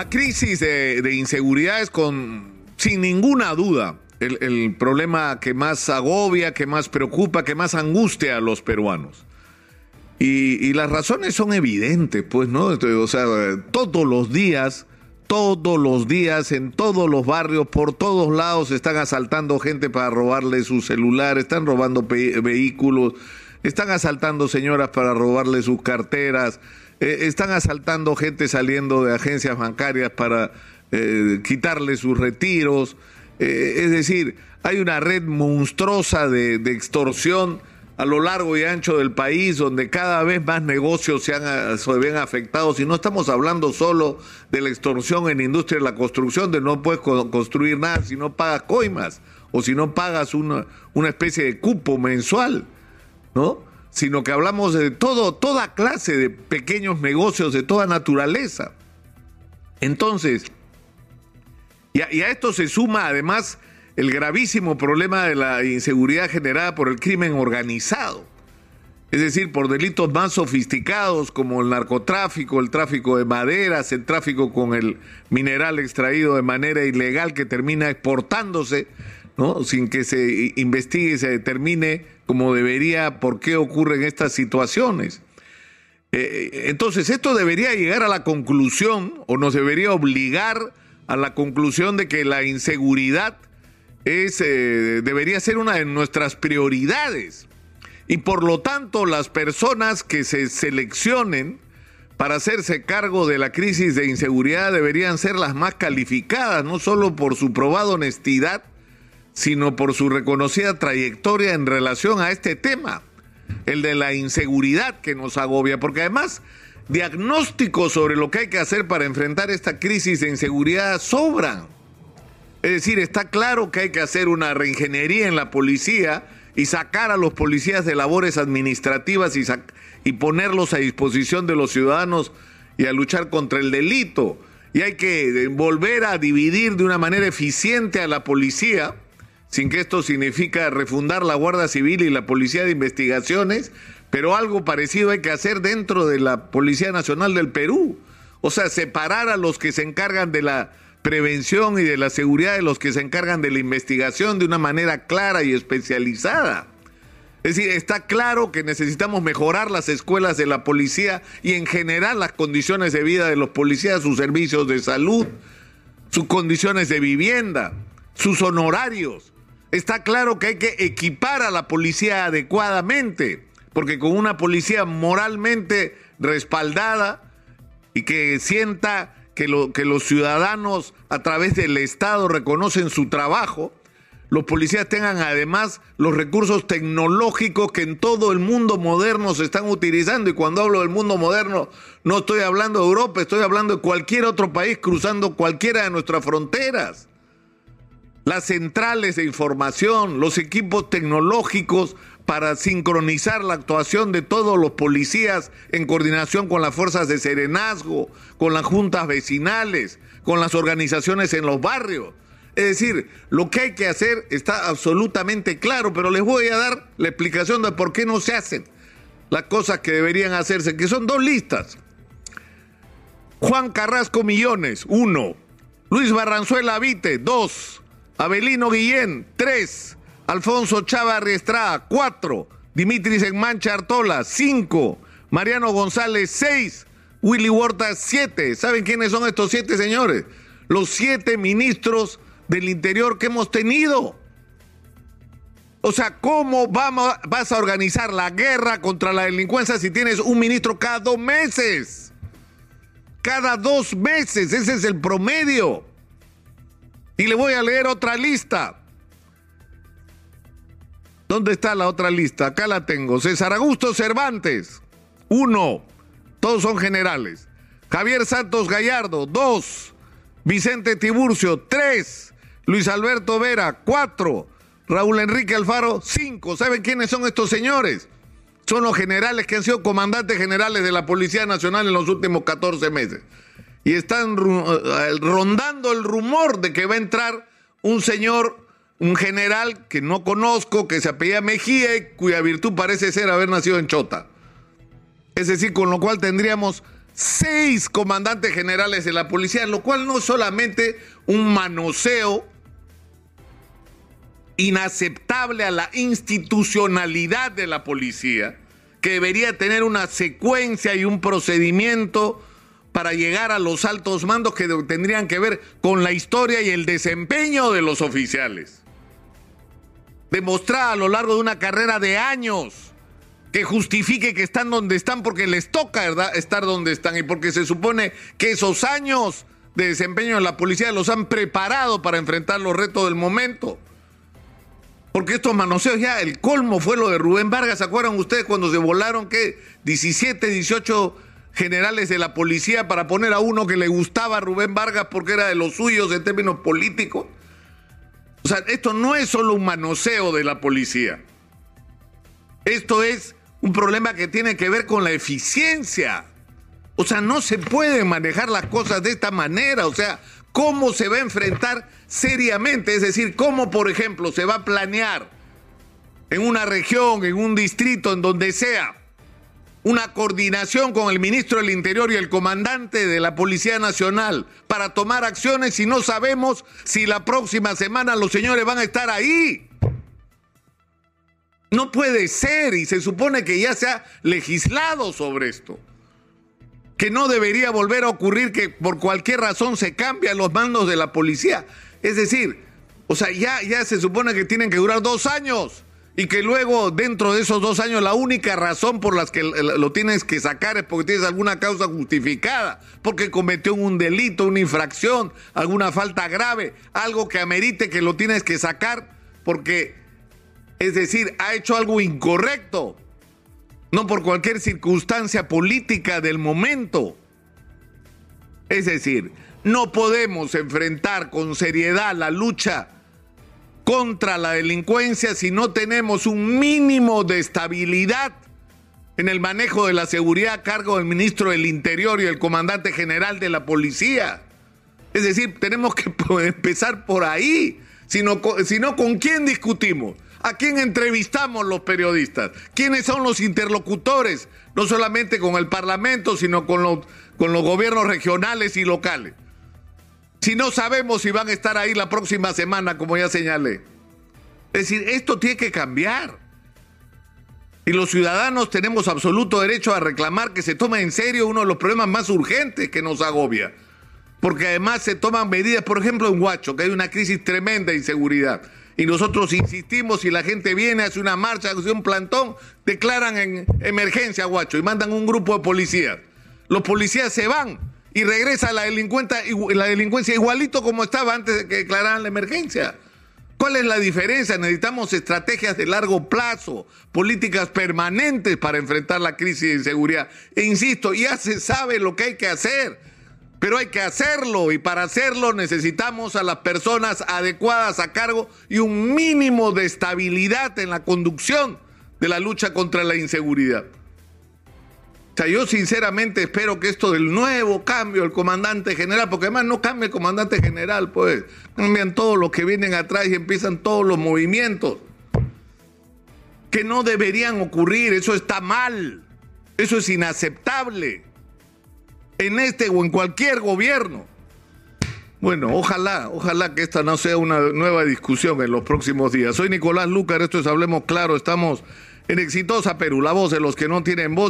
La crisis de, inseguridad es con, sin ninguna duda, el, problema que más agobia, que más preocupa, que más angustia a los peruanos. Y, y, las razones son evidentes, pues, ¿no? O sea, todos los días, todos los días, en todos los barrios, por todos lados, están asaltando gente para robarle su celular, están robando vehículos, están asaltando señoras para robarle sus carteras, eh, están asaltando gente saliendo de agencias bancarias para eh, quitarle sus retiros. Eh, es decir, hay una red monstruosa de, extorsión a lo largo y ancho del país, donde cada vez más negocios se, han, ven afectados. Y no estamos hablando solo de la extorsión en industria de la construcción, de no puedes construir nada si no pagas coimas o si no pagas una, una especie de cupo mensual, ¿no? Sino que hablamos de todo, toda clase de pequeños negocios de toda naturaleza. Entonces, y a, esto se suma además el gravísimo problema de la inseguridad generada por el crimen organizado. Es decir, por delitos más sofisticados como el narcotráfico, el tráfico de maderas, el tráfico con el mineral extraído de manera ilegal que termina exportándose, ¿no? sin que se investigue y se determine como debería por qué ocurren estas situaciones. Eh, entonces, esto debería llegar a la conclusión o nos debería obligar a la conclusión de que la inseguridad es, eh, debería ser una de nuestras prioridades. Y por lo tanto, las personas que se seleccionen para hacerse cargo de la crisis de inseguridad deberían ser las más calificadas, no solo por su probada honestidad, sino por su reconocida trayectoria en relación a este tema, el de la inseguridad que nos agobia, porque además diagnósticos sobre lo que hay que hacer para enfrentar esta crisis de inseguridad sobran. Es decir, está claro que hay que hacer una reingeniería en la policía y sacar a los policías de labores administrativas y, y ponerlos a disposición de los ciudadanos y a luchar contra el delito. Y hay que volver a dividir de una manera eficiente a la policía sin que esto significa refundar la Guardia Civil y la Policía de Investigaciones, pero algo parecido hay que hacer dentro de la Policía Nacional del Perú. O sea, separar a los que se encargan de la prevención y de la seguridad de los que se encargan de la investigación de una manera clara y especializada. Es decir, está claro que necesitamos mejorar las escuelas de la policía y en general las condiciones de vida de los policías, sus servicios de salud, sus condiciones de vivienda, sus honorarios. Está claro que hay que equipar a la policía adecuadamente, porque con una policía moralmente respaldada y que sienta que, lo, que los ciudadanos a través del Estado reconocen su trabajo, los policías tengan además los recursos tecnológicos que en todo el mundo moderno se están utilizando. Y cuando hablo del mundo moderno, no estoy hablando de Europa, estoy hablando de cualquier otro país cruzando cualquiera de nuestras fronteras las centrales de información, los equipos tecnológicos para sincronizar la actuación de todos los policías en coordinación con las fuerzas de serenazgo, con las juntas vecinales, con las organizaciones en los barrios. Es decir, lo que hay que hacer está absolutamente claro, pero les voy a dar la explicación de por qué no se hacen las cosas que deberían hacerse, que son dos listas. Juan Carrasco Millones, uno. Luis Barranzuela Vite, dos. Abelino Guillén, 3. Alfonso Chava Estrada, 4. Dimitris Enmancha Artola, 5. Mariano González, 6. Willy Huerta, 7. ¿Saben quiénes son estos siete señores? Los siete ministros del interior que hemos tenido. O sea, ¿cómo vamos, vas a organizar la guerra contra la delincuencia si tienes un ministro cada dos meses? Cada dos meses, ese es el promedio. Y le voy a leer otra lista. ¿Dónde está la otra lista? Acá la tengo. César Augusto Cervantes, uno. Todos son generales. Javier Santos Gallardo, dos. Vicente Tiburcio, tres. Luis Alberto Vera, cuatro. Raúl Enrique Alfaro, cinco. ¿Saben quiénes son estos señores? Son los generales que han sido comandantes generales de la Policía Nacional en los últimos 14 meses y están eh, rondando el rumor de que va a entrar un señor, un general que no conozco, que se apellida Mejía y cuya virtud parece ser haber nacido en Chota. Es decir, con lo cual tendríamos seis comandantes generales de la policía, lo cual no es solamente un manoseo inaceptable a la institucionalidad de la policía, que debería tener una secuencia y un procedimiento para llegar a los altos mandos que tendrían que ver con la historia y el desempeño de los oficiales. Demostrar a lo largo de una carrera de años que justifique que están donde están porque les toca estar donde están y porque se supone que esos años de desempeño en la policía los han preparado para enfrentar los retos del momento. Porque estos manoseos ya, el colmo fue lo de Rubén Vargas. ¿Se acuerdan ustedes cuando se volaron que 17, 18 generales de la policía para poner a uno que le gustaba a Rubén Vargas porque era de los suyos en términos políticos? O sea, esto no es solo un manoseo de la policía. Esto es un problema que tiene que ver con la eficiencia. O sea, no se pueden manejar las cosas de esta manera. O sea, ¿cómo se va a enfrentar seriamente? Es decir, ¿cómo, por ejemplo, se va a planear en una región, en un distrito, en donde sea, una coordinación con el ministro del Interior y el comandante de la Policía Nacional para tomar acciones si no sabemos si la próxima semana los señores van a estar ahí? No puede ser y se supone que ya se ha legislado sobre esto. Que no debería volver a ocurrir que por cualquier razón se cambian los mandos de la policía. Es decir, o sea, ya, ya se supone que tienen que durar dos años y que luego dentro de esos dos años la única razón por la que lo tienes que sacar es porque tienes alguna causa justificada, porque cometió un delito, una infracción, alguna falta grave, algo que amerite que lo tienes que sacar porque es decir, ha hecho algo incorrecto, no por cualquier circunstancia política del momento. Es decir, no podemos enfrentar con seriedad la lucha contra la delincuencia si no tenemos un mínimo de estabilidad en el manejo de la seguridad a cargo del ministro del Interior y el comandante general de la policía. Es decir, tenemos que empezar por ahí. Si no, ¿con quién discutimos? ¿A quién entrevistamos los periodistas? ¿Quiénes son los interlocutores? No solamente con el Parlamento, sino con los, con los gobiernos regionales y locales. Si no sabemos si van a estar ahí la próxima semana, como ya señalé. Es decir, esto tiene que cambiar. Y los ciudadanos tenemos absoluto derecho a reclamar que se tome en serio uno de los problemas más urgentes que nos agobia. Porque además se toman medidas, por ejemplo, en Huacho, que hay una crisis tremenda de inseguridad y nosotros insistimos, si la gente viene, hace una marcha, hace un plantón, declaran en emergencia, guacho, y mandan un grupo de policías. Los policías se van y regresa la, la delincuencia igualito como estaba antes de que declararan la emergencia. ¿Cuál es la diferencia? Necesitamos estrategias de largo plazo, políticas permanentes para enfrentar la crisis de inseguridad. E insisto, ya se sabe lo que hay que hacer pero hay que hacerlo y para hacerlo necesitamos a las personas adecuadas a cargo y un mínimo de estabilidad en la conducción de la lucha contra la inseguridad. Yo sinceramente espero que esto del nuevo cambio del comandante general, porque además no cambia el comandante general, pues cambian todos los que vienen atrás y empiezan todos los movimientos que no deberían ocurrir, eso está mal, eso es inaceptable en este o en cualquier gobierno. Bueno, ojalá, ojalá que esta no sea una nueva discusión en los próximos días. Soy Nicolás Lucar, esto es Hablemos Claro, estamos en Exitosa Perú, la voz de los que no tienen voz.